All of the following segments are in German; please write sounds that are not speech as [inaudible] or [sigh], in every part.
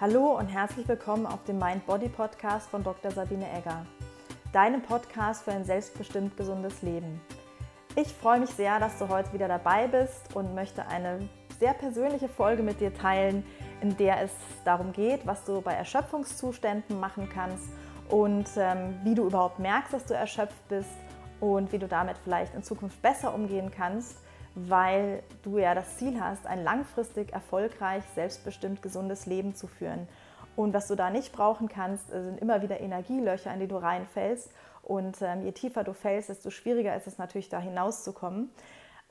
Hallo und herzlich willkommen auf dem Mind Body Podcast von Dr. Sabine Egger, deinem Podcast für ein selbstbestimmt gesundes Leben. Ich freue mich sehr, dass du heute wieder dabei bist und möchte eine sehr persönliche Folge mit dir teilen, in der es darum geht, was du bei Erschöpfungszuständen machen kannst und ähm, wie du überhaupt merkst, dass du erschöpft bist und wie du damit vielleicht in Zukunft besser umgehen kannst, weil du ja das Ziel hast, ein langfristig erfolgreich, selbstbestimmt gesundes Leben zu führen. Und was du da nicht brauchen kannst, sind immer wieder Energielöcher, in die du reinfällst. Und ähm, je tiefer du fällst, desto schwieriger ist es natürlich, da hinauszukommen.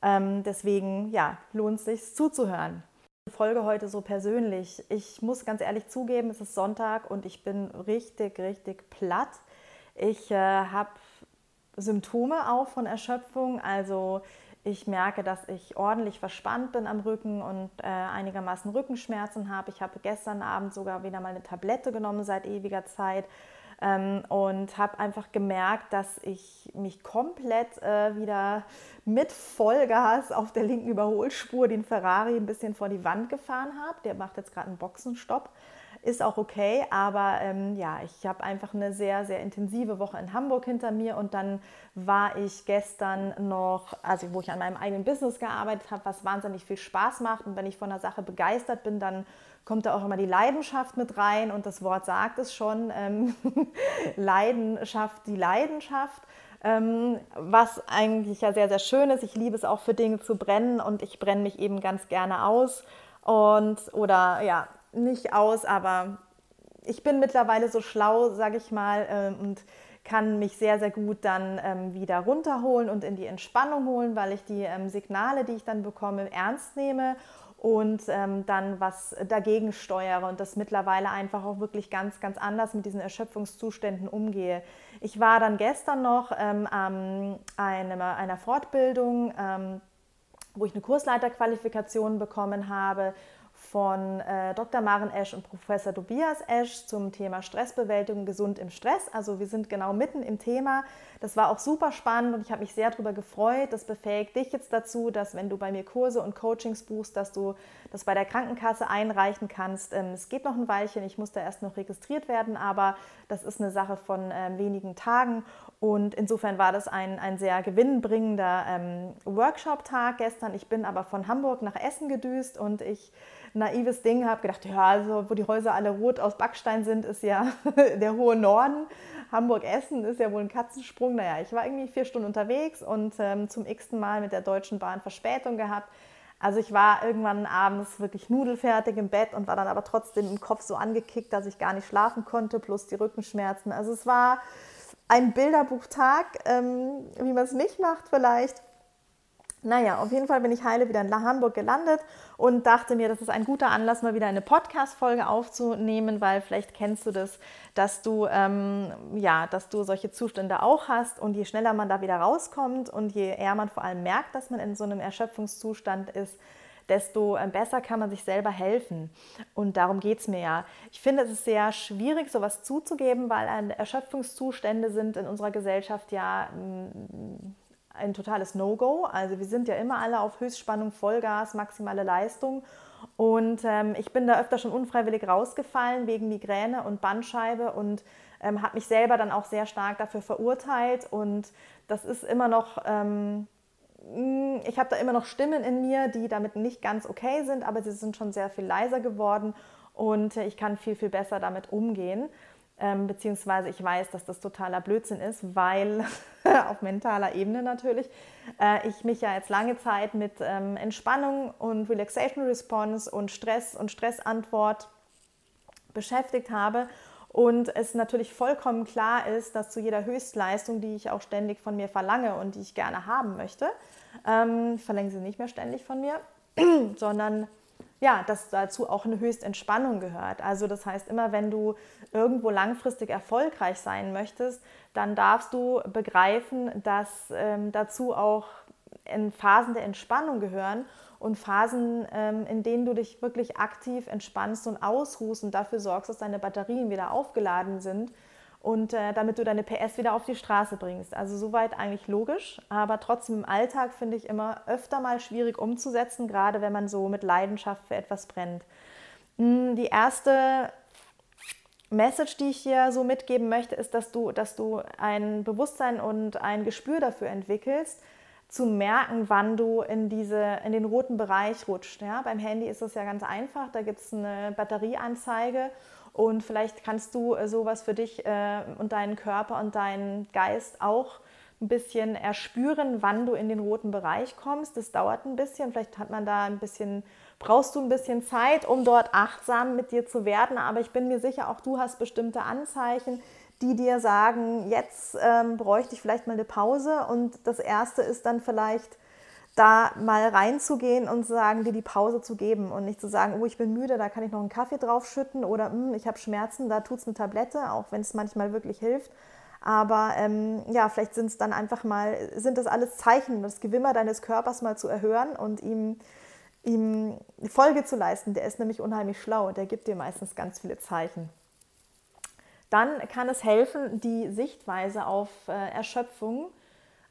Ähm, deswegen ja, lohnt es sich zuzuhören. Die Folge heute so persönlich. Ich muss ganz ehrlich zugeben, es ist Sonntag und ich bin richtig, richtig platt. Ich äh, habe Symptome auch von Erschöpfung. Also ich merke, dass ich ordentlich verspannt bin am Rücken und äh, einigermaßen Rückenschmerzen habe. Ich habe gestern Abend sogar wieder mal eine Tablette genommen seit ewiger Zeit ähm, und habe einfach gemerkt, dass ich mich komplett äh, wieder mit Vollgas auf der linken Überholspur den Ferrari ein bisschen vor die Wand gefahren habe. Der macht jetzt gerade einen Boxenstopp ist auch okay, aber ähm, ja, ich habe einfach eine sehr, sehr intensive Woche in Hamburg hinter mir und dann war ich gestern noch, also wo ich an meinem eigenen Business gearbeitet habe, was wahnsinnig viel Spaß macht und wenn ich von einer Sache begeistert bin, dann kommt da auch immer die Leidenschaft mit rein und das Wort sagt es schon, ähm, [laughs] Leidenschaft, die Leidenschaft. Ähm, was eigentlich ja sehr, sehr schön ist. Ich liebe es auch für Dinge zu brennen und ich brenne mich eben ganz gerne aus. Und oder ja, nicht aus, aber ich bin mittlerweile so schlau, sage ich mal, äh, und kann mich sehr, sehr gut dann ähm, wieder runterholen und in die Entspannung holen, weil ich die ähm, Signale, die ich dann bekomme, ernst nehme und ähm, dann was dagegen steuere und das mittlerweile einfach auch wirklich ganz, ganz anders mit diesen Erschöpfungszuständen umgehe. Ich war dann gestern noch ähm, an einer, einer Fortbildung, ähm, wo ich eine Kursleiterqualifikation bekommen habe von äh, Dr. Maren Esch und Professor Tobias Esch zum Thema Stressbewältigung gesund im Stress. Also wir sind genau mitten im Thema. Das war auch super spannend und ich habe mich sehr darüber gefreut. Das befähigt dich jetzt dazu, dass wenn du bei mir Kurse und Coachings buchst, dass du das bei der Krankenkasse einreichen kannst. Ähm, es geht noch ein Weilchen, ich muss da erst noch registriert werden, aber das ist eine Sache von ähm, wenigen Tagen und insofern war das ein, ein sehr gewinnbringender ähm, Workshop-Tag gestern. Ich bin aber von Hamburg nach Essen gedüst und ich naives Ding, habe gedacht, ja, also wo die Häuser alle rot aus Backstein sind, ist ja [laughs] der hohe Norden. Hamburg-Essen ist ja wohl ein Katzensprung. Naja, ich war irgendwie vier Stunden unterwegs und ähm, zum x-ten Mal mit der Deutschen Bahn Verspätung gehabt. Also ich war irgendwann abends wirklich nudelfertig im Bett und war dann aber trotzdem im Kopf so angekickt, dass ich gar nicht schlafen konnte, plus die Rückenschmerzen. Also es war ein Bilderbuchtag, ähm, wie man es nicht macht vielleicht. Naja, auf jeden Fall bin ich heile wieder in Hamburg gelandet und dachte mir, das ist ein guter Anlass, mal wieder eine Podcast-Folge aufzunehmen, weil vielleicht kennst du das, dass du, ähm, ja, dass du solche Zustände auch hast und je schneller man da wieder rauskommt und je eher man vor allem merkt, dass man in so einem Erschöpfungszustand ist, desto äh, besser kann man sich selber helfen. Und darum geht es mir ja. Ich finde, es ist sehr schwierig, sowas zuzugeben, weil Erschöpfungszustände sind in unserer Gesellschaft ja mm, ein totales No-Go. Also wir sind ja immer alle auf Höchstspannung, Vollgas, maximale Leistung. Und ähm, ich bin da öfter schon unfreiwillig rausgefallen wegen Migräne und Bandscheibe und ähm, habe mich selber dann auch sehr stark dafür verurteilt. Und das ist immer noch, ähm, mm, ich habe da immer noch Stimmen in mir, die damit nicht ganz okay sind, aber sie sind schon sehr viel leiser geworden und ich kann viel, viel besser damit umgehen. Ähm, beziehungsweise ich weiß, dass das totaler Blödsinn ist, weil [laughs] auf mentaler Ebene natürlich äh, ich mich ja jetzt lange Zeit mit ähm, Entspannung und Relaxation Response und Stress und Stressantwort beschäftigt habe und es natürlich vollkommen klar ist, dass zu jeder Höchstleistung, die ich auch ständig von mir verlange und die ich gerne haben möchte, ähm, verlange sie nicht mehr ständig von mir, [clears throat] sondern ja, dass dazu auch eine Höchstentspannung gehört. Also das heißt, immer wenn du irgendwo langfristig erfolgreich sein möchtest, dann darfst du begreifen, dass ähm, dazu auch Phasen der Entspannung gehören und Phasen, ähm, in denen du dich wirklich aktiv entspannst und ausruhst und dafür sorgst, dass deine Batterien wieder aufgeladen sind und äh, damit du deine PS wieder auf die Straße bringst. Also soweit eigentlich logisch, aber trotzdem im Alltag finde ich immer öfter mal schwierig umzusetzen, gerade wenn man so mit Leidenschaft für etwas brennt. Mm, die erste Message, die ich hier so mitgeben möchte, ist, dass du, dass du ein Bewusstsein und ein Gespür dafür entwickelst, zu merken, wann du in, diese, in den roten Bereich rutscht. Ja? Beim Handy ist das ja ganz einfach, da gibt es eine Batterieanzeige und vielleicht kannst du äh, sowas für dich äh, und deinen Körper und deinen Geist auch ein bisschen erspüren, wann du in den roten Bereich kommst. Das dauert ein bisschen, vielleicht hat man da ein bisschen, brauchst du ein bisschen Zeit, um dort achtsam mit dir zu werden, aber ich bin mir sicher, auch du hast bestimmte Anzeichen, die dir sagen, jetzt ähm, bräuchte ich vielleicht mal eine Pause. Und das Erste ist dann vielleicht, da mal reinzugehen und sagen, dir die Pause zu geben und nicht zu sagen, oh, ich bin müde, da kann ich noch einen Kaffee draufschütten oder hm, ich habe Schmerzen, da tut es eine Tablette, auch wenn es manchmal wirklich hilft. Aber ähm, ja, vielleicht sind es dann einfach mal, sind das alles Zeichen, das Gewimmer deines Körpers mal zu erhören und ihm, ihm Folge zu leisten. Der ist nämlich unheimlich schlau, der gibt dir meistens ganz viele Zeichen dann kann es helfen, die Sichtweise auf äh, Erschöpfung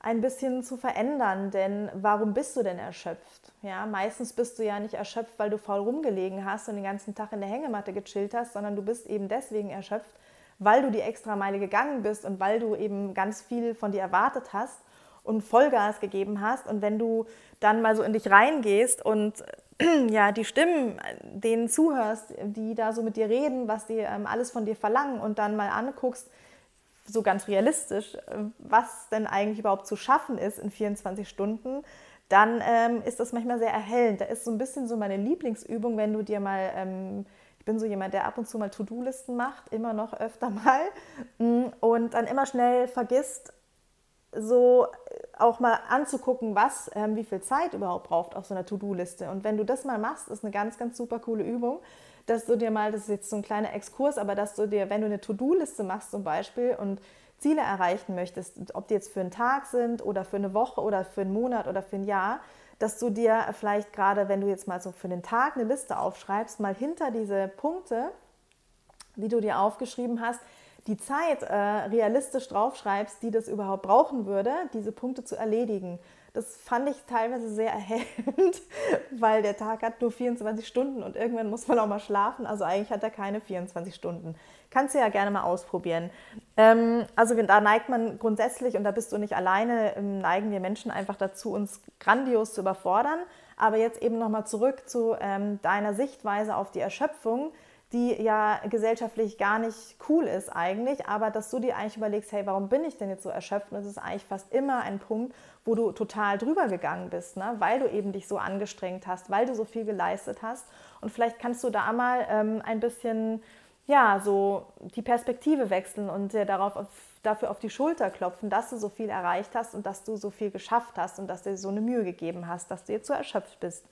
ein bisschen zu verändern. Denn warum bist du denn erschöpft? Ja, meistens bist du ja nicht erschöpft, weil du faul rumgelegen hast und den ganzen Tag in der Hängematte gechillt hast, sondern du bist eben deswegen erschöpft, weil du die extra Meile gegangen bist und weil du eben ganz viel von dir erwartet hast und Vollgas gegeben hast. Und wenn du dann mal so in dich reingehst und [clears throat] ja, die Stimmen, denen zuhörst, die da so mit dir reden, was die ähm, alles von dir verlangen und dann mal anguckst, so ganz realistisch, äh, was denn eigentlich überhaupt zu schaffen ist in 24 Stunden, dann ähm, ist das manchmal sehr erhellend. Da ist so ein bisschen so meine Lieblingsübung, wenn du dir mal, ähm, ich bin so jemand, der ab und zu mal To-Do-Listen macht, immer noch öfter mal, [laughs] mm, und dann immer schnell vergisst, so auch mal anzugucken, was, ähm, wie viel Zeit überhaupt braucht auf so einer To-Do-Liste. Und wenn du das mal machst, ist eine ganz, ganz super coole Übung, dass du dir mal, das ist jetzt so ein kleiner Exkurs, aber dass du dir, wenn du eine To-Do-Liste machst zum Beispiel und Ziele erreichen möchtest, ob die jetzt für einen Tag sind oder für eine Woche oder für einen Monat oder für ein Jahr, dass du dir vielleicht gerade, wenn du jetzt mal so für den Tag eine Liste aufschreibst, mal hinter diese Punkte, die du dir aufgeschrieben hast, die Zeit äh, realistisch draufschreibst, die das überhaupt brauchen würde, diese Punkte zu erledigen. Das fand ich teilweise sehr erhellend, [laughs] weil der Tag hat nur 24 Stunden und irgendwann muss man auch mal schlafen. Also eigentlich hat er keine 24 Stunden. Kannst du ja gerne mal ausprobieren. Ähm, also da neigt man grundsätzlich, und da bist du nicht alleine, ähm, neigen wir Menschen einfach dazu, uns grandios zu überfordern. Aber jetzt eben nochmal zurück zu ähm, deiner Sichtweise auf die Erschöpfung die ja gesellschaftlich gar nicht cool ist eigentlich, aber dass du dir eigentlich überlegst, hey, warum bin ich denn jetzt so erschöpft? Und das ist eigentlich fast immer ein Punkt, wo du total drüber gegangen bist, ne? weil du eben dich so angestrengt hast, weil du so viel geleistet hast. Und vielleicht kannst du da mal ähm, ein bisschen, ja, so die Perspektive wechseln und dir darauf auf, dafür auf die Schulter klopfen, dass du so viel erreicht hast und dass du so viel geschafft hast und dass du dir so eine Mühe gegeben hast, dass du jetzt so erschöpft bist.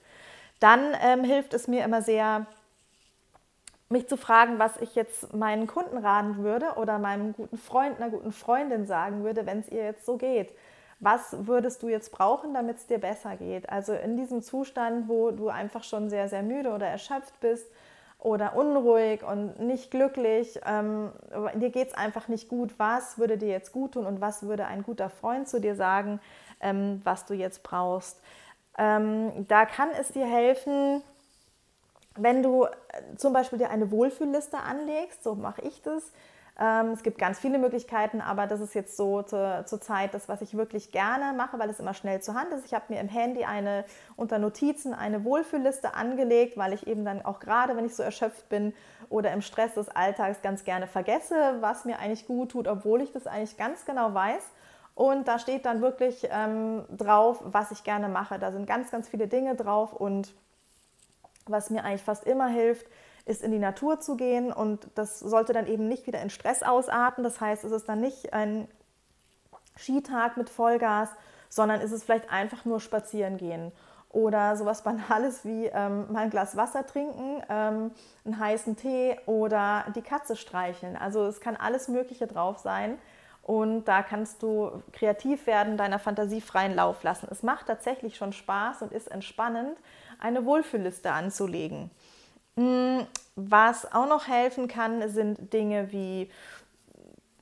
Dann ähm, hilft es mir immer sehr, mich zu fragen, was ich jetzt meinen Kunden raten würde oder meinem guten Freund, einer guten Freundin sagen würde, wenn es ihr jetzt so geht. Was würdest du jetzt brauchen, damit es dir besser geht? Also in diesem Zustand, wo du einfach schon sehr, sehr müde oder erschöpft bist oder unruhig und nicht glücklich, ähm, dir geht es einfach nicht gut. Was würde dir jetzt gut tun und was würde ein guter Freund zu dir sagen, ähm, was du jetzt brauchst? Ähm, da kann es dir helfen, wenn du äh, zum Beispiel dir eine Wohlfühlliste anlegst, so mache ich das. Ähm, es gibt ganz viele Möglichkeiten, aber das ist jetzt so zur, Zeit das, was ich wirklich gerne mache, weil es immer schnell zur Hand ist. Ich habe mir im Handy eine unter Notizen eine Wohlfühlliste angelegt, weil ich eben dann auch gerade, wenn ich so erschöpft bin oder im Stress des Alltags ganz gerne vergesse, was mir eigentlich gut tut, obwohl ich das eigentlich ganz genau weiß. Und da steht dann wirklich ähm, drauf, was ich gerne mache. Da sind ganz, ganz viele Dinge drauf und was mir eigentlich fast immer hilft, ist in die Natur zu gehen und das sollte dann eben nicht wieder in Stress ausarten. Das heißt, es ist dann nicht ein Skitag mit Vollgas, sondern ist es vielleicht einfach nur spazieren gehen oder sowas [laughs] Banales wie ähm, mal ein Glas Wasser trinken, ähm, einen heißen Tee oder die Katze streicheln. Also es kann alles Mögliche drauf sein und da kannst du kreativ werden, deiner Fantasie freien Lauf lassen. Es macht tatsächlich schon Spaß und ist entspannend eine Wohlfühlliste anzulegen. Mm, was auch noch helfen kann, sind Dinge wie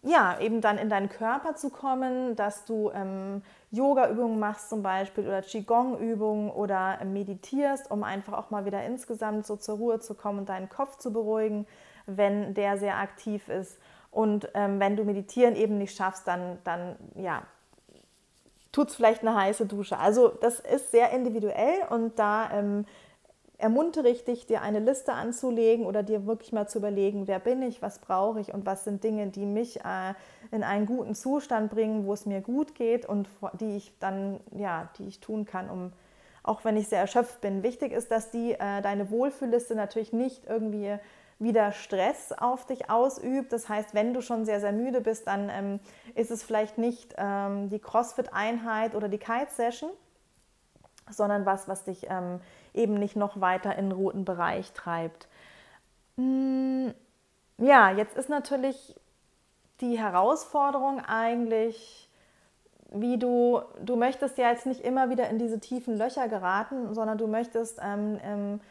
ja, eben dann in deinen Körper zu kommen, dass du ähm, Yoga-Übungen machst zum Beispiel oder Qigong-Übungen oder äh, meditierst, um einfach auch mal wieder insgesamt so zur Ruhe zu kommen und deinen Kopf zu beruhigen, wenn der sehr aktiv ist. Und ähm, wenn du Meditieren eben nicht schaffst, dann, dann ja, tut es vielleicht eine heiße Dusche. Also das ist sehr individuell und da ähm, ermuntere ich dich, dir eine Liste anzulegen oder dir wirklich mal zu überlegen, wer bin ich, was brauche ich und was sind Dinge, die mich äh, in einen guten Zustand bringen, wo es mir gut geht und die ich dann, ja, die ich tun kann, um auch wenn ich sehr erschöpft bin. Wichtig ist, dass die äh, deine Wohlfühlliste natürlich nicht irgendwie wieder Stress auf dich ausübt. Das heißt, wenn du schon sehr, sehr müde bist, dann ähm, ist es vielleicht nicht ähm, die CrossFit-Einheit oder die Kite-Session, sondern was, was dich ähm, eben nicht noch weiter in den roten Bereich treibt. Hm, ja, jetzt ist natürlich die Herausforderung eigentlich, wie du, du möchtest ja jetzt nicht immer wieder in diese tiefen Löcher geraten, sondern du möchtest ähm, ähm,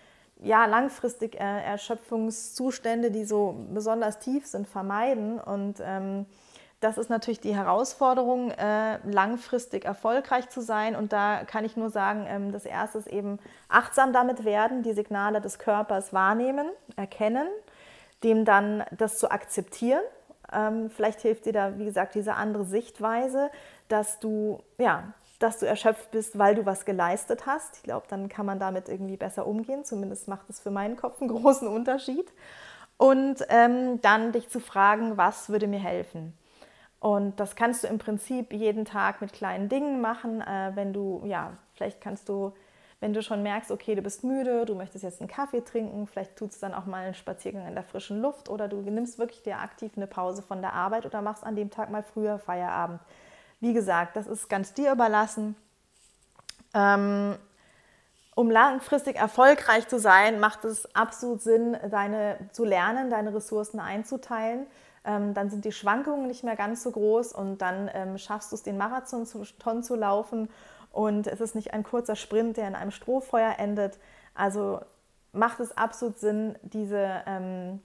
ja, langfristig äh, Erschöpfungszustände, die so besonders tief sind, vermeiden. Und ähm, das ist natürlich die Herausforderung, äh, langfristig erfolgreich zu sein. Und da kann ich nur sagen, ähm, das Erste ist eben achtsam damit werden, die Signale des Körpers wahrnehmen, erkennen, dem dann das zu akzeptieren. Ähm, vielleicht hilft dir da, wie gesagt, diese andere Sichtweise, dass du, ja, dass du erschöpft bist, weil du was geleistet hast. Ich glaube, dann kann man damit irgendwie besser umgehen. Zumindest macht es für meinen Kopf einen [laughs] großen Unterschied. Und ähm, dann dich zu fragen, was würde mir helfen? Und das kannst du im Prinzip jeden Tag mit kleinen Dingen machen. Äh, wenn du, ja, vielleicht kannst du, wenn du schon merkst, okay, du bist müde, du möchtest jetzt einen Kaffee trinken, vielleicht tut es dann auch mal einen Spaziergang in der frischen Luft oder du nimmst wirklich dir aktiv eine Pause von der Arbeit oder machst an dem Tag mal früher Feierabend. Wie gesagt, das ist ganz dir überlassen. Ähm, um langfristig erfolgreich zu sein, macht es absolut Sinn, deine, zu lernen, deine Ressourcen einzuteilen ähm, dann sind die Schwankungen nicht mehr ganz so groß und dann ähm, schaffst du es, den Marathon zu, Ton zu laufen und es ist nicht ein kurzer Sprint, der in einem Strohfeuer endet. Also macht es absolut Sinn, diese ähm,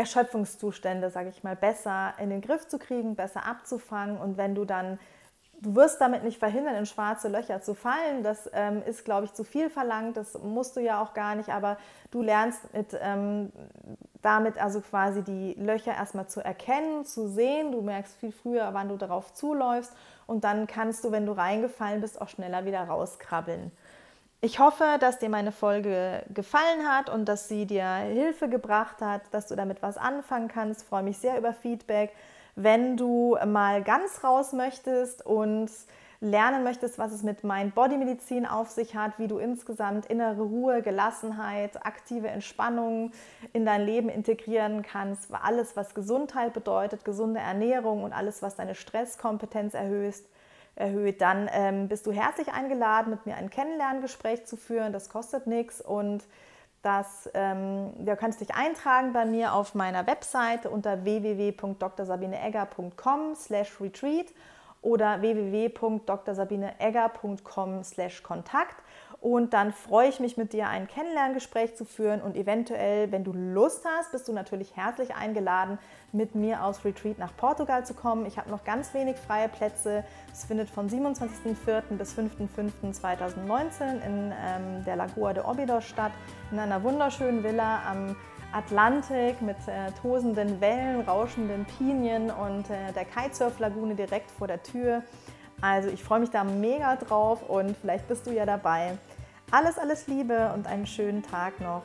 Erschöpfungszustände, sage ich mal, besser in den Griff zu kriegen, besser abzufangen und wenn du dann Du wirst damit nicht verhindern, in schwarze Löcher zu fallen. Das ähm, ist, glaube ich, zu viel verlangt. Das musst du ja auch gar nicht. Aber du lernst mit, ähm, damit also quasi die Löcher erstmal zu erkennen, zu sehen. Du merkst viel früher, wann du darauf zuläufst. Und dann kannst du, wenn du reingefallen bist, auch schneller wieder rauskrabbeln. Ich hoffe, dass dir meine Folge gefallen hat und dass sie dir Hilfe gebracht hat, dass du damit was anfangen kannst. Ich freue mich sehr über Feedback wenn du mal ganz raus möchtest und lernen möchtest, was es mit Mind-Body-Medizin auf sich hat, wie du insgesamt innere Ruhe, Gelassenheit, aktive Entspannung in dein Leben integrieren kannst, alles, was Gesundheit bedeutet, gesunde Ernährung und alles, was deine Stresskompetenz erhöht, erhöht. Dann ähm, bist du herzlich eingeladen, mit mir ein Kennenlerngespräch zu führen. Das kostet nichts und das, ähm, du kannst dich eintragen bei mir auf meiner Webseite unter www.drsabineegger.com slash retreat oder www.drsabineegger.com slash kontakt und dann freue ich mich mit dir ein Kennenlerngespräch zu führen und eventuell, wenn du Lust hast, bist du natürlich herzlich eingeladen, mit mir aus Retreat nach Portugal zu kommen. Ich habe noch ganz wenig freie Plätze. Es findet von 27.04. bis 5.05.2019 in ähm, der Lagoa de Obidos statt, in einer wunderschönen Villa am Atlantik mit äh, tosenden Wellen, rauschenden Pinien und äh, der Kitesurf-Lagune direkt vor der Tür. Also ich freue mich da mega drauf und vielleicht bist du ja dabei. Alles, alles Liebe und einen schönen Tag noch.